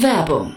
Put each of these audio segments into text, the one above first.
Werbung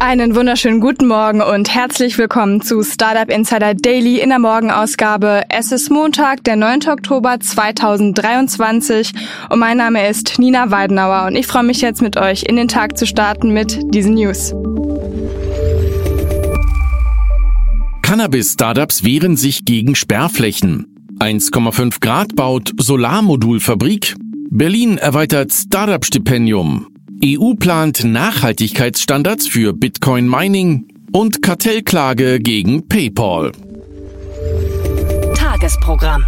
Einen wunderschönen guten Morgen und herzlich willkommen zu Startup Insider Daily in der Morgenausgabe. Es ist Montag, der 9. Oktober 2023 und mein Name ist Nina Weidenauer und ich freue mich jetzt mit euch in den Tag zu starten mit diesen News. Cannabis-Startups wehren sich gegen Sperrflächen. 1,5 Grad baut Solarmodulfabrik. Berlin erweitert Startup-Stipendium. EU plant Nachhaltigkeitsstandards für Bitcoin Mining und Kartellklage gegen PayPal. Tagesprogramm.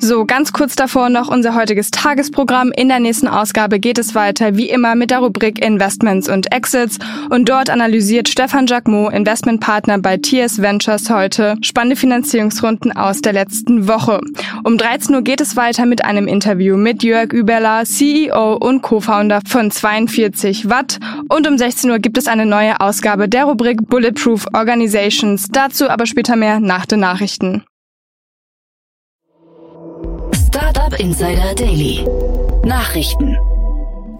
So, ganz kurz davor noch unser heutiges Tagesprogramm. In der nächsten Ausgabe geht es weiter, wie immer, mit der Rubrik Investments und Exits. Und dort analysiert Stefan Jacquemot, Investmentpartner bei TS Ventures heute, spannende Finanzierungsrunden aus der letzten Woche. Um 13 Uhr geht es weiter mit einem Interview mit Jörg Überler, CEO und Co-Founder von 42 Watt. Und um 16 Uhr gibt es eine neue Ausgabe der Rubrik Bulletproof Organizations. Dazu aber später mehr nach den Nachrichten. Insider Daily. Nachrichten.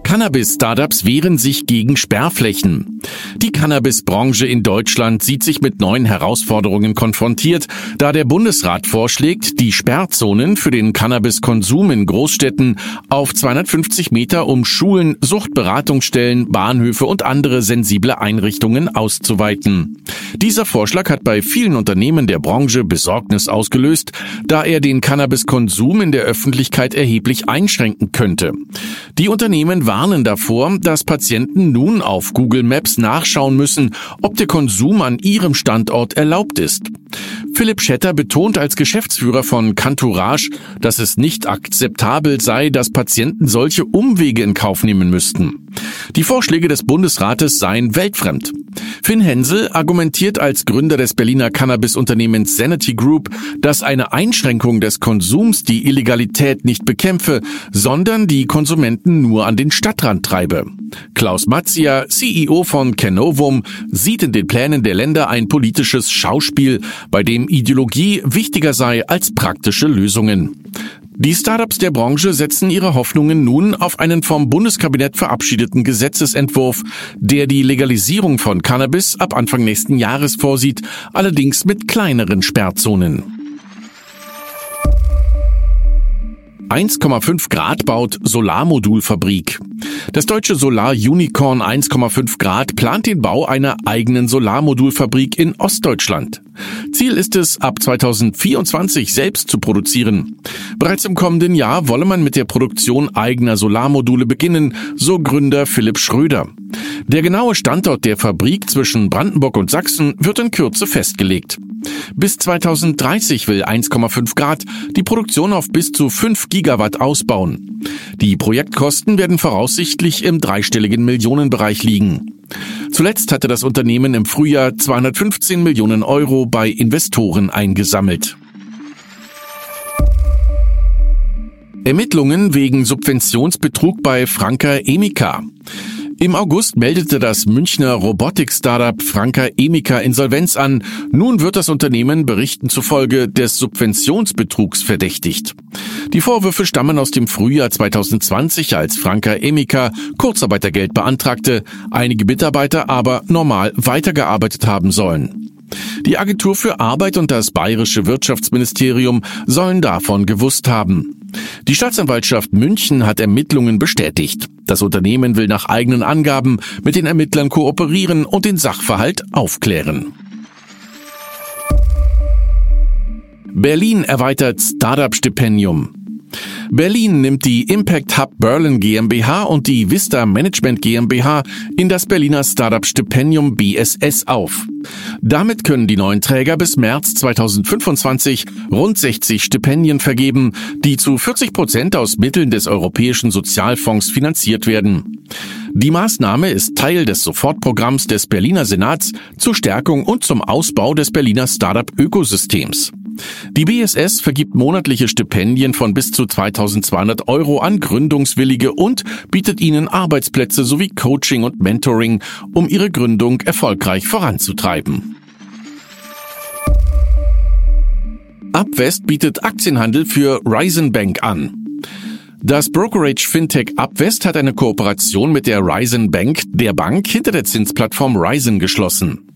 Cannabis-Startups wehren sich gegen Sperrflächen. Die Cannabis-Branche in Deutschland sieht sich mit neuen Herausforderungen konfrontiert, da der Bundesrat vorschlägt, die Sperrzonen für den Cannabiskonsum in Großstädten auf 250 Meter um Schulen, Suchtberatungsstellen, Bahnhöfe und andere sensible Einrichtungen auszuweiten. Dieser Vorschlag hat bei vielen Unternehmen der Branche Besorgnis ausgelöst, da er den Cannabiskonsum in der Öffentlichkeit erheblich einschränken könnte. Die Unternehmen warnen davor, dass Patienten nun auf Google Maps nachschauen müssen, ob der Konsum an ihrem Standort erlaubt ist. Philipp Schetter betont als Geschäftsführer von Cantourage, dass es nicht akzeptabel sei, dass Patienten solche Umwege in Kauf nehmen müssten. Die Vorschläge des Bundesrates seien weltfremd. Finn Hensel argumentiert als Gründer des Berliner Cannabis-Unternehmens Sanity Group, dass eine Einschränkung des Konsums die Illegalität nicht bekämpfe, sondern die Konsumenten nur an den Stadtrand treibe. Klaus Matzia, CEO von Canovum, sieht in den Plänen der Länder ein politisches Schauspiel, bei dem Ideologie wichtiger sei als praktische Lösungen. Die Startups der Branche setzen ihre Hoffnungen nun auf einen vom Bundeskabinett verabschiedeten Gesetzesentwurf, der die Legalisierung von Cannabis ab Anfang nächsten Jahres vorsieht, allerdings mit kleineren Sperrzonen. 1,5 Grad baut Solarmodulfabrik. Das deutsche Solar-Unicorn 1,5 Grad plant den Bau einer eigenen Solarmodulfabrik in Ostdeutschland. Ziel ist es, ab 2024 selbst zu produzieren. Bereits im kommenden Jahr wolle man mit der Produktion eigener Solarmodule beginnen, so Gründer Philipp Schröder. Der genaue Standort der Fabrik zwischen Brandenburg und Sachsen wird in Kürze festgelegt. Bis 2030 will 1,5 Grad die Produktion auf bis zu 5 Gigawatt ausbauen. Die Projektkosten werden voraussichtlich im dreistelligen Millionenbereich liegen. Zuletzt hatte das Unternehmen im Frühjahr 215 Millionen Euro bei Investoren eingesammelt. Ermittlungen wegen Subventionsbetrug bei Franka Emika. Im August meldete das Münchner Robotik-Startup Franka Emika Insolvenz an. Nun wird das Unternehmen Berichten zufolge des Subventionsbetrugs verdächtigt. Die Vorwürfe stammen aus dem Frühjahr 2020, als Franka Emika Kurzarbeitergeld beantragte, einige Mitarbeiter aber normal weitergearbeitet haben sollen. Die Agentur für Arbeit und das bayerische Wirtschaftsministerium sollen davon gewusst haben. Die Staatsanwaltschaft München hat Ermittlungen bestätigt. Das Unternehmen will nach eigenen Angaben mit den Ermittlern kooperieren und den Sachverhalt aufklären. Berlin erweitert Startup-Stipendium. Berlin nimmt die Impact Hub Berlin GmbH und die Vista Management GmbH in das Berliner Startup Stipendium BSS auf. Damit können die neuen Träger bis März 2025 rund 60 Stipendien vergeben, die zu 40 Prozent aus Mitteln des Europäischen Sozialfonds finanziert werden. Die Maßnahme ist Teil des Sofortprogramms des Berliner Senats zur Stärkung und zum Ausbau des Berliner Startup-Ökosystems. Die BSS vergibt monatliche Stipendien von bis zu 2200 Euro an Gründungswillige und bietet ihnen Arbeitsplätze sowie Coaching und Mentoring, um ihre Gründung erfolgreich voranzutreiben. Upwest bietet Aktienhandel für Ryzen Bank an. Das Brokerage Fintech Upwest hat eine Kooperation mit der Ryzen Bank, der Bank hinter der Zinsplattform Ryzen, geschlossen.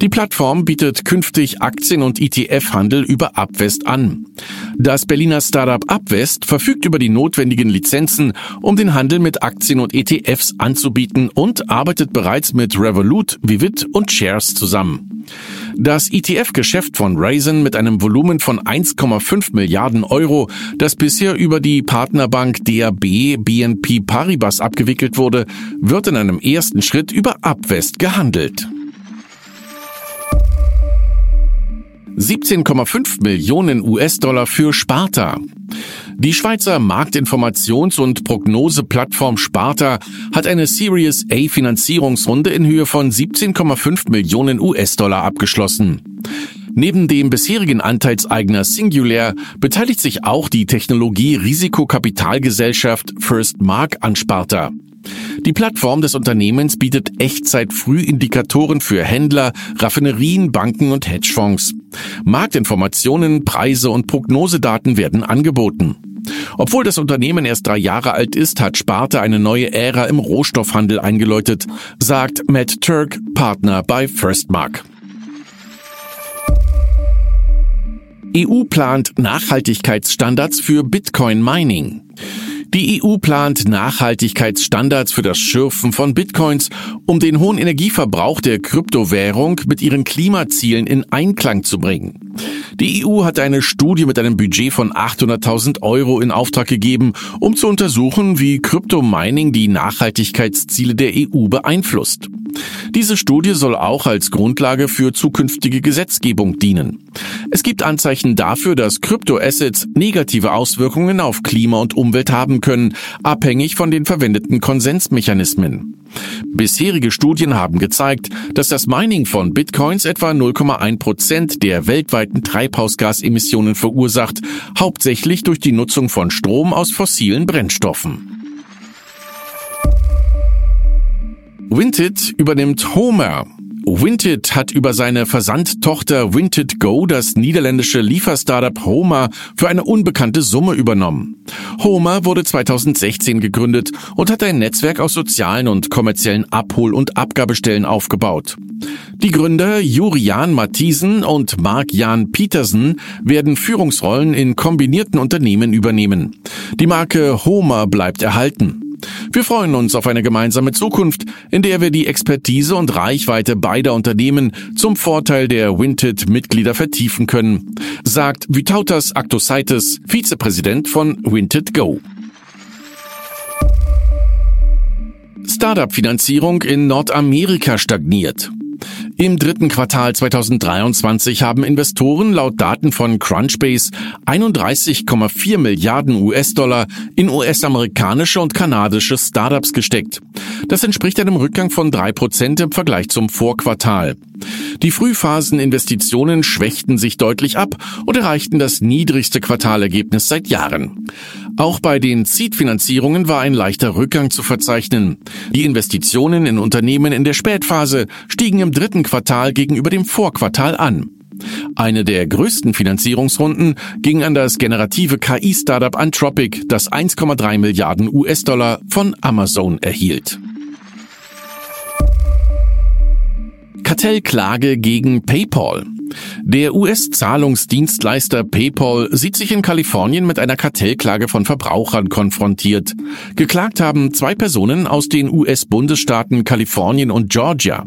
Die Plattform bietet künftig Aktien- und ETF-Handel über Upwest an. Das Berliner Startup Upwest verfügt über die notwendigen Lizenzen, um den Handel mit Aktien und ETFs anzubieten und arbeitet bereits mit Revolut, Vivid und Shares zusammen. Das ETF-Geschäft von Raisin mit einem Volumen von 1,5 Milliarden Euro, das bisher über die Partnerbank DAB BNP Paribas abgewickelt wurde, wird in einem ersten Schritt über Upwest gehandelt. 17,5 Millionen US-Dollar für Sparta. Die Schweizer Marktinformations- und Prognoseplattform Sparta hat eine Series A Finanzierungsrunde in Höhe von 17,5 Millionen US-Dollar abgeschlossen. Neben dem bisherigen Anteilseigner Singular beteiligt sich auch die Technologie-Risikokapitalgesellschaft First Mark an Sparta. Die Plattform des Unternehmens bietet Echtzeit-Frühindikatoren für Händler, Raffinerien, Banken und Hedgefonds. Marktinformationen, Preise und Prognosedaten werden angeboten. Obwohl das Unternehmen erst drei Jahre alt ist, hat Sparte eine neue Ära im Rohstoffhandel eingeläutet, sagt Matt Turk, Partner bei Firstmark. EU plant Nachhaltigkeitsstandards für Bitcoin Mining. Die EU plant Nachhaltigkeitsstandards für das Schürfen von Bitcoins, um den hohen Energieverbrauch der Kryptowährung mit ihren Klimazielen in Einklang zu bringen. Die EU hat eine Studie mit einem Budget von 800.000 Euro in Auftrag gegeben, um zu untersuchen, wie Kryptomining die Nachhaltigkeitsziele der EU beeinflusst. Diese Studie soll auch als Grundlage für zukünftige Gesetzgebung dienen. Es gibt Anzeichen dafür, dass Kryptoassets negative Auswirkungen auf Klima und Umwelt haben können, abhängig von den verwendeten Konsensmechanismen. Bisherige Studien haben gezeigt, dass das Mining von Bitcoins etwa 0,1 Prozent der weltweiten Treibhausgasemissionen verursacht, hauptsächlich durch die Nutzung von Strom aus fossilen Brennstoffen. Vinted übernimmt Homer. Vinted hat über seine Versandtochter Vinted Go das niederländische Lieferstartup Homer für eine unbekannte Summe übernommen. Homer wurde 2016 gegründet und hat ein Netzwerk aus sozialen und kommerziellen Abhol- und Abgabestellen aufgebaut. Die Gründer Jurian Matthiesen und Mark-Jan Petersen werden Führungsrollen in kombinierten Unternehmen übernehmen. Die Marke Homer bleibt erhalten. Wir freuen uns auf eine gemeinsame Zukunft, in der wir die Expertise und Reichweite beider Unternehmen zum Vorteil der Winted-Mitglieder vertiefen können, sagt Vitautas Actosaitis, Vizepräsident von Winted Go. Startup-Finanzierung in Nordamerika stagniert. Im dritten Quartal 2023 haben Investoren laut Daten von Crunchbase 31,4 Milliarden US-Dollar in US-amerikanische und kanadische Startups gesteckt. Das entspricht einem Rückgang von drei Prozent im Vergleich zum Vorquartal. Die Frühphaseninvestitionen schwächten sich deutlich ab und erreichten das niedrigste Quartalergebnis seit Jahren. Auch bei den Seed-Finanzierungen war ein leichter Rückgang zu verzeichnen. Die Investitionen in Unternehmen in der Spätphase stiegen im dritten Quartal gegenüber dem Vorquartal an. Eine der größten Finanzierungsrunden ging an das generative KI-Startup Anthropic, das 1,3 Milliarden US-Dollar von Amazon erhielt. Kartellklage gegen PayPal. Der US-Zahlungsdienstleister PayPal sieht sich in Kalifornien mit einer Kartellklage von Verbrauchern konfrontiert. Geklagt haben zwei Personen aus den US-Bundesstaaten Kalifornien und Georgia.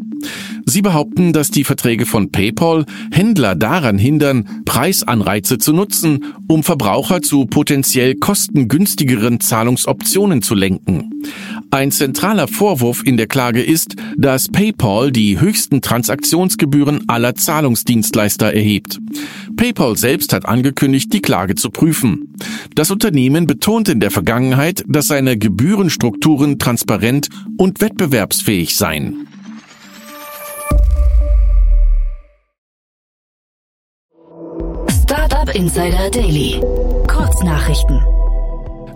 Sie behaupten, dass die Verträge von PayPal Händler daran hindern, Preisanreize zu nutzen, um Verbraucher zu potenziell kostengünstigeren Zahlungsoptionen zu lenken. Ein zentraler Vorwurf in der Klage ist, dass PayPal die höchsten Transaktionsgebühren aller Zahlungsdienstleister erhebt. PayPal selbst hat angekündigt, die Klage zu prüfen. Das Unternehmen betont in der Vergangenheit, dass seine Gebührenstrukturen transparent und wettbewerbsfähig seien. Startup Insider Daily. Kurznachrichten.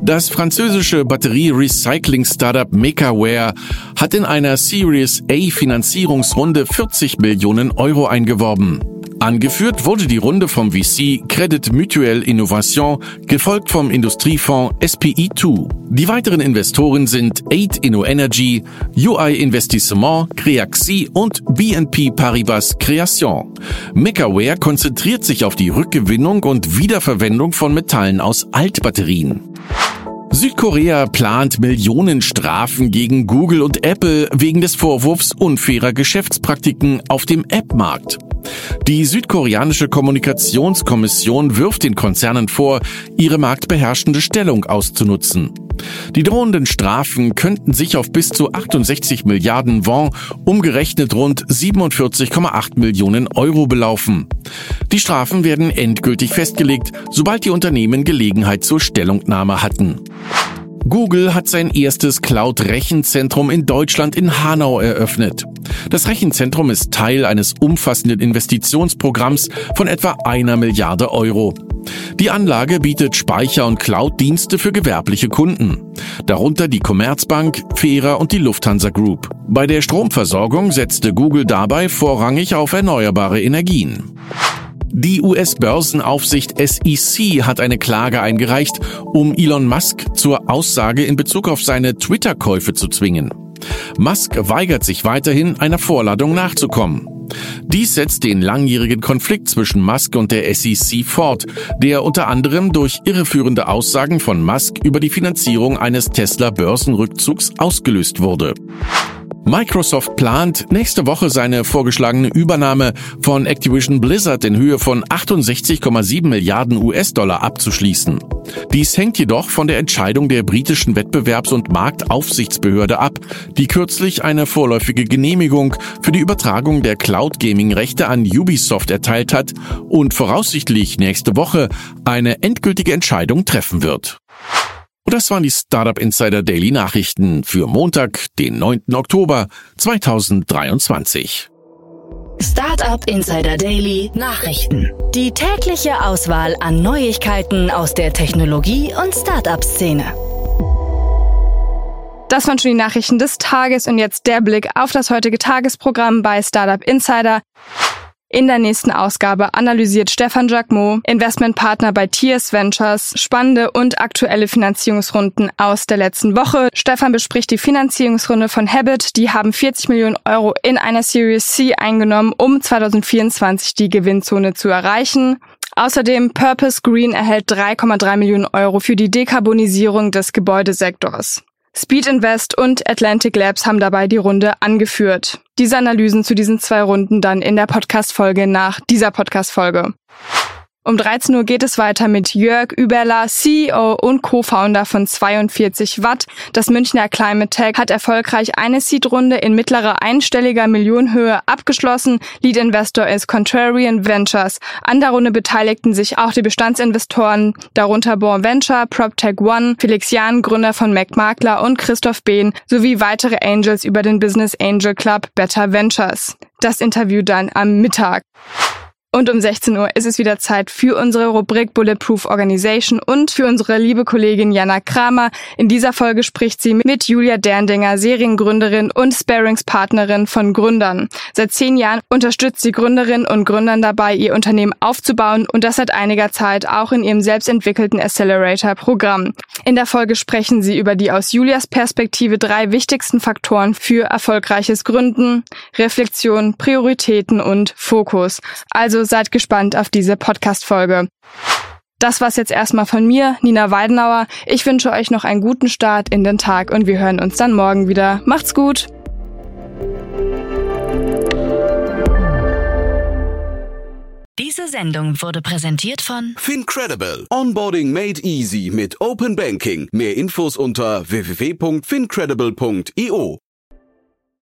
Das französische Batterie-Recycling-Startup MakerWare hat in einer Series A Finanzierungsrunde 40 Millionen Euro eingeworben. Angeführt wurde die Runde vom VC Credit Mutuel Innovation, gefolgt vom Industriefonds SPI2. Die weiteren Investoren sind 8 Inno Energy, UI Investissement, Creaxi und BNP Paribas Creation. MakerWare konzentriert sich auf die Rückgewinnung und Wiederverwendung von Metallen aus Altbatterien. Südkorea plant Millionenstrafen gegen Google und Apple wegen des Vorwurfs unfairer Geschäftspraktiken auf dem App-Markt. Die südkoreanische Kommunikationskommission wirft den Konzernen vor, ihre marktbeherrschende Stellung auszunutzen. Die drohenden Strafen könnten sich auf bis zu 68 Milliarden Won, umgerechnet rund 47,8 Millionen Euro belaufen. Die Strafen werden endgültig festgelegt, sobald die Unternehmen Gelegenheit zur Stellungnahme hatten. Google hat sein erstes Cloud-Rechenzentrum in Deutschland in Hanau eröffnet. Das Rechenzentrum ist Teil eines umfassenden Investitionsprogramms von etwa einer Milliarde Euro. Die Anlage bietet Speicher- und Cloud-Dienste für gewerbliche Kunden, darunter die Commerzbank, Fera und die Lufthansa Group. Bei der Stromversorgung setzte Google dabei vorrangig auf erneuerbare Energien. Die US-Börsenaufsicht SEC hat eine Klage eingereicht, um Elon Musk zur Aussage in Bezug auf seine Twitter-Käufe zu zwingen. Musk weigert sich weiterhin, einer Vorladung nachzukommen. Dies setzt den langjährigen Konflikt zwischen Musk und der SEC fort, der unter anderem durch irreführende Aussagen von Musk über die Finanzierung eines Tesla-Börsenrückzugs ausgelöst wurde. Microsoft plant, nächste Woche seine vorgeschlagene Übernahme von Activision Blizzard in Höhe von 68,7 Milliarden US-Dollar abzuschließen. Dies hängt jedoch von der Entscheidung der britischen Wettbewerbs- und Marktaufsichtsbehörde ab, die kürzlich eine vorläufige Genehmigung für die Übertragung der Cloud-Gaming-Rechte an Ubisoft erteilt hat und voraussichtlich nächste Woche eine endgültige Entscheidung treffen wird. Und das waren die Startup Insider Daily Nachrichten für Montag, den 9. Oktober 2023. Startup Insider Daily Nachrichten. Die tägliche Auswahl an Neuigkeiten aus der Technologie- und Startup-Szene. Das waren schon die Nachrichten des Tages und jetzt der Blick auf das heutige Tagesprogramm bei Startup Insider. In der nächsten Ausgabe analysiert Stefan Jacquemot, Investmentpartner bei TS Ventures, spannende und aktuelle Finanzierungsrunden aus der letzten Woche. Stefan bespricht die Finanzierungsrunde von Habit. Die haben 40 Millionen Euro in einer Series C eingenommen, um 2024 die Gewinnzone zu erreichen. Außerdem Purpose Green erhält 3,3 Millionen Euro für die Dekarbonisierung des Gebäudesektors. Speed Invest und Atlantic Labs haben dabei die Runde angeführt. Diese Analysen zu diesen zwei Runden dann in der Podcast-Folge nach dieser Podcast-Folge. Um 13 Uhr geht es weiter mit Jörg Überler, CEO und Co-Founder von 42 Watt. Das Münchner Climate Tech hat erfolgreich eine Seed-Runde in mittlerer einstelliger Millionenhöhe abgeschlossen. Lead Investor ist Contrarian Ventures. An der Runde beteiligten sich auch die Bestandsinvestoren, darunter Born Venture, PropTech One, Felix Jahn, Gründer von MacMakler und Christoph Behn, sowie weitere Angels über den Business Angel Club Better Ventures. Das Interview dann am Mittag. Und um 16 Uhr ist es wieder Zeit für unsere Rubrik Bulletproof Organization und für unsere liebe Kollegin Jana Kramer. In dieser Folge spricht sie mit Julia Derndinger, Seriengründerin und Sparingspartnerin von Gründern. Seit zehn Jahren unterstützt sie Gründerinnen und Gründern dabei, ihr Unternehmen aufzubauen und das seit einiger Zeit auch in ihrem selbstentwickelten Accelerator-Programm. In der Folge sprechen sie über die aus Julias Perspektive drei wichtigsten Faktoren für erfolgreiches Gründen, Reflexion, Prioritäten und Fokus. Also seid gespannt auf diese Podcast-Folge. Das war's jetzt erstmal von mir, Nina Weidenauer. Ich wünsche euch noch einen guten Start in den Tag und wir hören uns dann morgen wieder. Macht's gut! Diese Sendung wurde präsentiert von Fincredible. Onboarding made easy mit Open Banking. Mehr Infos unter www.fincredible.io.